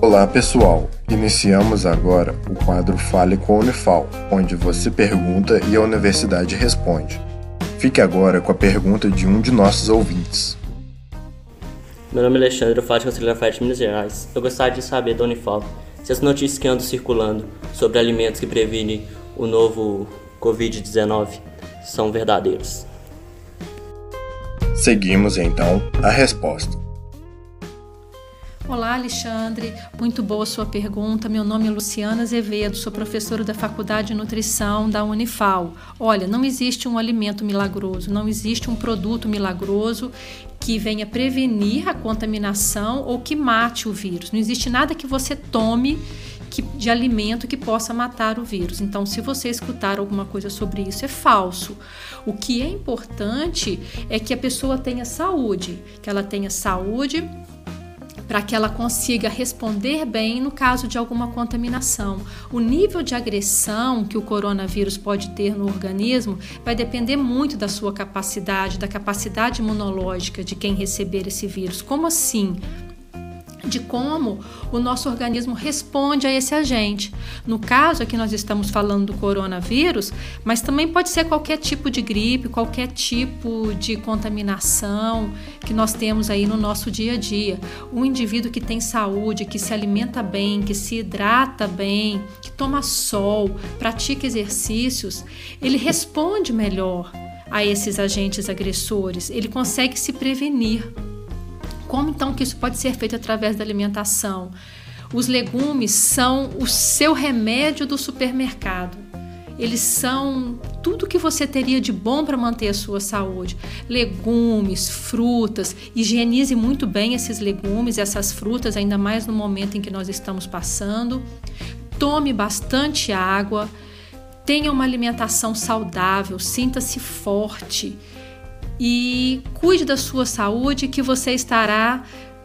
Olá pessoal, iniciamos agora o quadro Fale com a Unifal, onde você pergunta e a universidade responde. Fique agora com a pergunta de um de nossos ouvintes. Meu nome é Alexandre, eu falo de Conselho Lafayette, Minas Gerais. Eu gostaria de saber da Unifal se as notícias que andam circulando sobre alimentos que previnem o novo Covid-19 são verdadeiras. Seguimos então a resposta. Olá, Alexandre. Muito boa sua pergunta. Meu nome é Luciana Azevedo, sou professora da Faculdade de Nutrição da Unifal. Olha, não existe um alimento milagroso, não existe um produto milagroso que venha prevenir a contaminação ou que mate o vírus. Não existe nada que você tome que, de alimento que possa matar o vírus. Então, se você escutar alguma coisa sobre isso, é falso. O que é importante é que a pessoa tenha saúde, que ela tenha saúde para que ela consiga responder bem no caso de alguma contaminação. O nível de agressão que o coronavírus pode ter no organismo vai depender muito da sua capacidade, da capacidade imunológica de quem receber esse vírus. Como assim? De como o nosso organismo responde a esse agente. No caso aqui nós estamos falando do coronavírus, mas também pode ser qualquer tipo de gripe, qualquer tipo de contaminação que nós temos aí no nosso dia a dia. Um indivíduo que tem saúde, que se alimenta bem, que se hidrata bem, que toma sol, pratica exercícios, ele responde melhor a esses agentes agressores, ele consegue se prevenir. Como então que isso pode ser feito através da alimentação? Os legumes são o seu remédio do supermercado. Eles são tudo que você teria de bom para manter a sua saúde. Legumes, frutas, higienize muito bem esses legumes, essas frutas, ainda mais no momento em que nós estamos passando. Tome bastante água, tenha uma alimentação saudável, sinta-se forte e cuide da sua saúde que você estará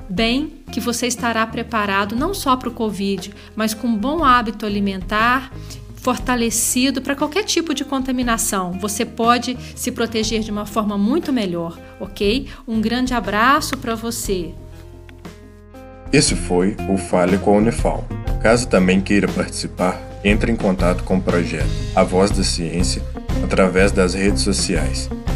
bem, que você estará preparado não só para o Covid, mas com um bom hábito alimentar fortalecido para qualquer tipo de contaminação. Você pode se proteger de uma forma muito melhor, ok? Um grande abraço para você. Esse foi o Fale com a Unifal. Caso também queira participar, entre em contato com o projeto A Voz da Ciência através das redes sociais,